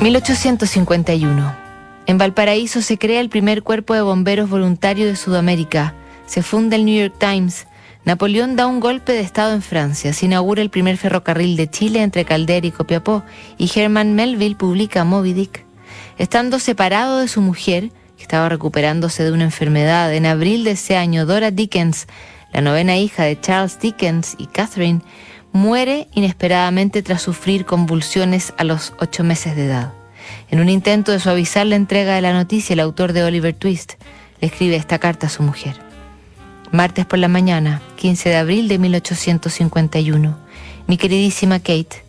1851. En Valparaíso se crea el primer cuerpo de bomberos voluntario de Sudamérica. Se funda el New York Times. Napoleón da un golpe de Estado en Francia. Se inaugura el primer ferrocarril de Chile entre Caldera y Copiapó. Y Herman Melville publica Moby Dick. Estando separado de su mujer, que estaba recuperándose de una enfermedad, en abril de ese año, Dora Dickens, la novena hija de Charles Dickens y Catherine, muere inesperadamente tras sufrir convulsiones a los ocho meses de edad. En un intento de suavizar la entrega de la noticia, el autor de Oliver Twist le escribe esta carta a su mujer. Martes por la mañana, 15 de abril de 1851. Mi queridísima Kate,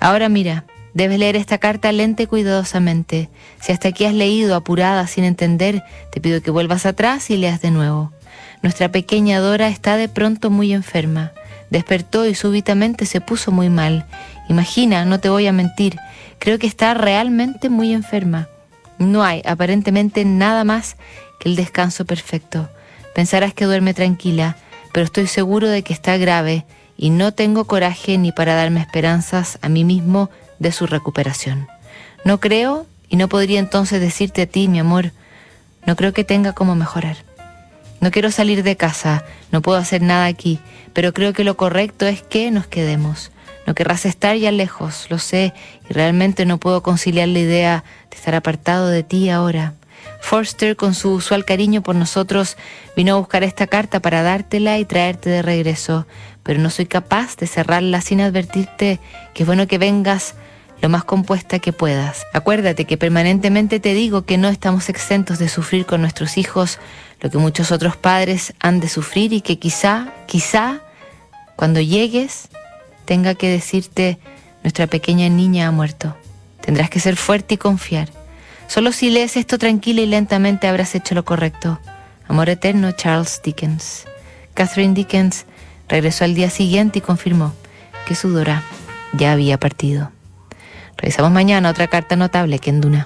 ahora mira, debes leer esta carta lenta y cuidadosamente. Si hasta aquí has leído apurada sin entender, te pido que vuelvas atrás y leas de nuevo. Nuestra pequeña Dora está de pronto muy enferma. Despertó y súbitamente se puso muy mal. Imagina, no te voy a mentir, creo que está realmente muy enferma. No hay aparentemente nada más que el descanso perfecto. Pensarás que duerme tranquila, pero estoy seguro de que está grave y no tengo coraje ni para darme esperanzas a mí mismo de su recuperación. No creo y no podría entonces decirte a ti, mi amor, no creo que tenga cómo mejorar. No quiero salir de casa, no puedo hacer nada aquí, pero creo que lo correcto es que nos quedemos. No querrás estar ya lejos, lo sé, y realmente no puedo conciliar la idea de estar apartado de ti ahora. Forster, con su usual cariño por nosotros, vino a buscar esta carta para dártela y traerte de regreso, pero no soy capaz de cerrarla sin advertirte que es bueno que vengas lo más compuesta que puedas. Acuérdate que permanentemente te digo que no estamos exentos de sufrir con nuestros hijos lo que muchos otros padres han de sufrir y que quizá, quizá, cuando llegues, tenga que decirte, nuestra pequeña niña ha muerto. Tendrás que ser fuerte y confiar. Solo si lees esto tranquila y lentamente habrás hecho lo correcto. Amor eterno, Charles Dickens. Catherine Dickens regresó al día siguiente y confirmó que su Dora ya había partido. Revisamos mañana otra carta notable que en Duna.